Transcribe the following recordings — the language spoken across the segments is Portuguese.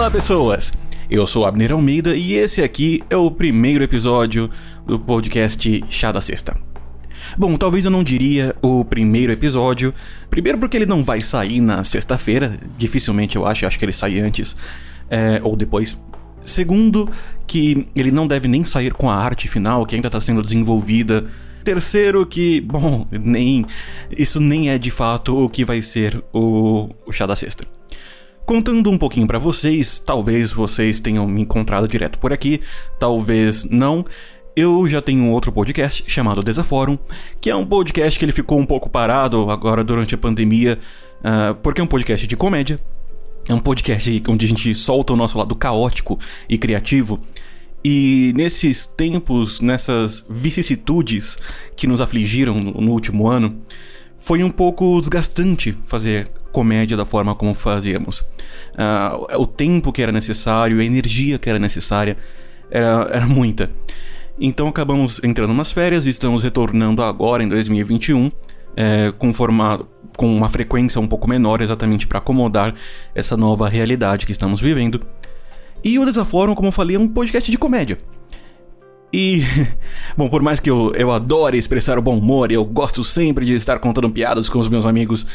Olá, pessoas! Eu sou Abner Almeida e esse aqui é o primeiro episódio do podcast Chá da Sexta. Bom, talvez eu não diria o primeiro episódio, primeiro porque ele não vai sair na sexta-feira, dificilmente eu acho, eu acho que ele sai antes é, ou depois. Segundo, que ele não deve nem sair com a arte final, que ainda está sendo desenvolvida. Terceiro, que, bom, nem isso nem é de fato o que vai ser o, o Chá da Sexta. Contando um pouquinho para vocês, talvez vocês tenham me encontrado direto por aqui, talvez não. Eu já tenho um outro podcast chamado Desafórum, que é um podcast que ele ficou um pouco parado agora durante a pandemia, uh, porque é um podcast de comédia. É um podcast onde a gente solta o nosso lado caótico e criativo. E nesses tempos, nessas vicissitudes que nos afligiram no último ano, foi um pouco desgastante fazer comédia da forma como fazíamos. Uh, o tempo que era necessário, a energia que era necessária, era, era muita. Então acabamos entrando nas férias e estamos retornando agora em 2021 é, com, com uma frequência um pouco menor, exatamente para acomodar essa nova realidade que estamos vivendo. E o Desafórum, como eu falei, é um podcast de comédia. E, bom, por mais que eu, eu adore expressar o bom humor, eu gosto sempre de estar contando piadas com os meus amigos,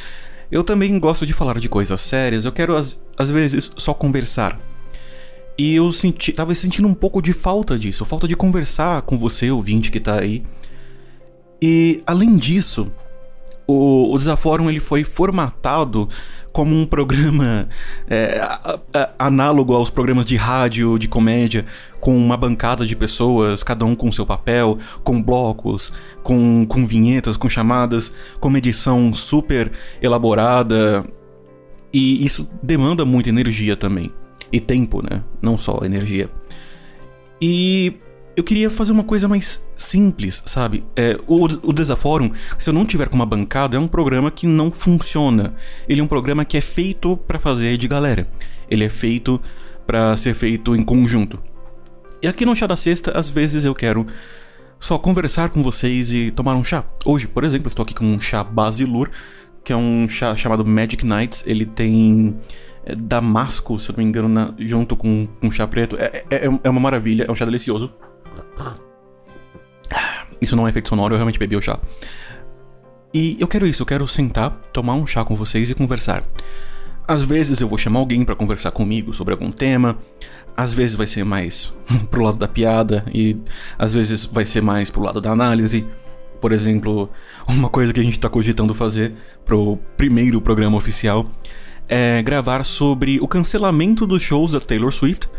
eu também gosto de falar de coisas sérias, eu quero às, às vezes só conversar. E eu senti, tava sentindo um pouco de falta disso, falta de conversar com você, ouvinte que tá aí. E além disso, o, o Desafórum ele foi formatado como um programa é, a, a, análogo aos programas de rádio, de comédia, com uma bancada de pessoas, cada um com seu papel, com blocos, com, com vinhetas, com chamadas, com uma edição super elaborada. E isso demanda muita energia também. E tempo, né? Não só energia. E eu queria fazer uma coisa mais simples, sabe? É, o, o Desafórum, se eu não tiver com uma bancada, é um programa que não funciona. Ele é um programa que é feito para fazer de galera. Ele é feito para ser feito em conjunto. E aqui no Chá da Sexta, às vezes eu quero só conversar com vocês e tomar um chá. Hoje, por exemplo, estou aqui com um chá Basilur, que é um chá chamado Magic Nights. Ele tem é, damasco, se eu não me engano, na, junto com, com chá preto. É, é, é uma maravilha, é um chá delicioso. Isso não é efeito sonoro, eu realmente bebi o chá. E eu quero isso, eu quero sentar, tomar um chá com vocês e conversar. Às vezes eu vou chamar alguém para conversar comigo sobre algum tema, às vezes vai ser mais pro lado da piada e às vezes vai ser mais pro lado da análise. Por exemplo, uma coisa que a gente tá cogitando fazer pro primeiro programa oficial é gravar sobre o cancelamento dos shows da Taylor Swift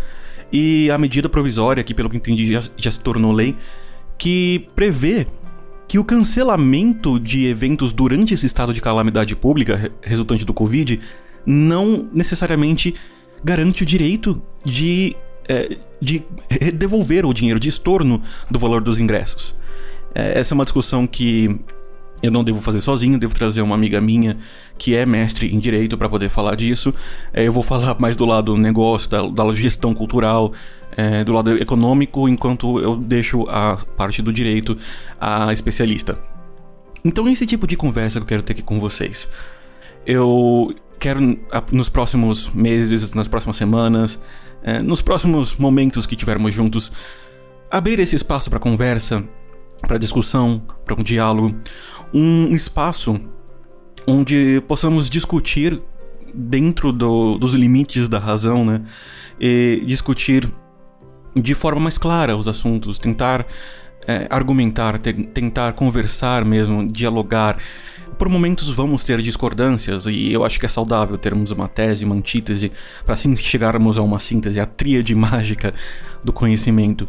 e a medida provisória, que pelo que entendi já, já se tornou lei, que prevê que o cancelamento de eventos durante esse estado de calamidade pública resultante do Covid não necessariamente garante o direito de, é, de devolver o dinheiro, de estorno do valor dos ingressos. É, essa é uma discussão que eu não devo fazer sozinho, devo trazer uma amiga minha que é mestre em direito para poder falar disso. É, eu vou falar mais do lado negócio, da, da gestão cultural, é, do lado econômico, enquanto eu deixo a parte do direito a especialista. Então, esse tipo de conversa que eu quero ter aqui com vocês. Eu quero, nos próximos meses, nas próximas semanas, é, nos próximos momentos que tivermos juntos, abrir esse espaço para conversa, para discussão, para um diálogo, um espaço onde possamos discutir dentro do, dos limites da razão, né? E discutir de forma mais clara os assuntos, tentar é, argumentar, te, tentar conversar mesmo, dialogar. Por momentos vamos ter discordâncias e eu acho que é saudável termos uma tese, uma antítese, para assim chegarmos a uma síntese, a tríade mágica do conhecimento.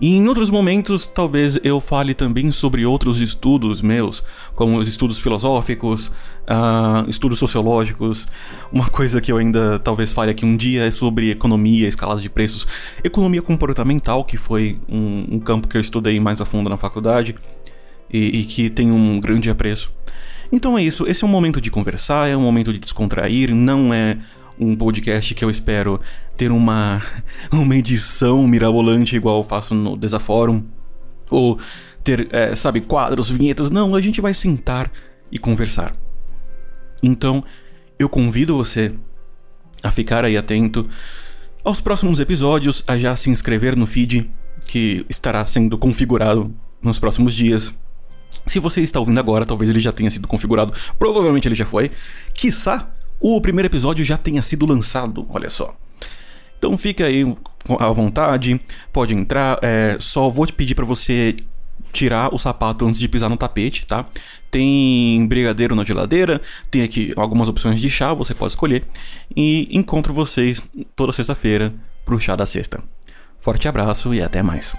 E em outros momentos, talvez eu fale também sobre outros estudos meus, como os estudos filosóficos, uh, estudos sociológicos. Uma coisa que eu ainda talvez fale aqui um dia é sobre economia, escalada de preços, economia comportamental, que foi um, um campo que eu estudei mais a fundo na faculdade e, e que tem um grande apreço. Então é isso, esse é um momento de conversar, é um momento de descontrair, não é um podcast que eu espero ter uma, uma edição mirabolante igual eu faço no Desafórum. Ou ter, é, sabe, quadros, vinhetas. Não, a gente vai sentar e conversar. Então, eu convido você a ficar aí atento aos próximos episódios, a já se inscrever no feed que estará sendo configurado nos próximos dias. Se você está ouvindo agora, talvez ele já tenha sido configurado, provavelmente ele já foi. Quiçá o primeiro episódio já tenha sido lançado, olha só. Então fica aí à vontade, pode entrar. É, só vou te pedir para você tirar o sapato antes de pisar no tapete, tá? Tem brigadeiro na geladeira, tem aqui algumas opções de chá, você pode escolher. E encontro vocês toda sexta-feira pro chá da sexta. Forte abraço e até mais.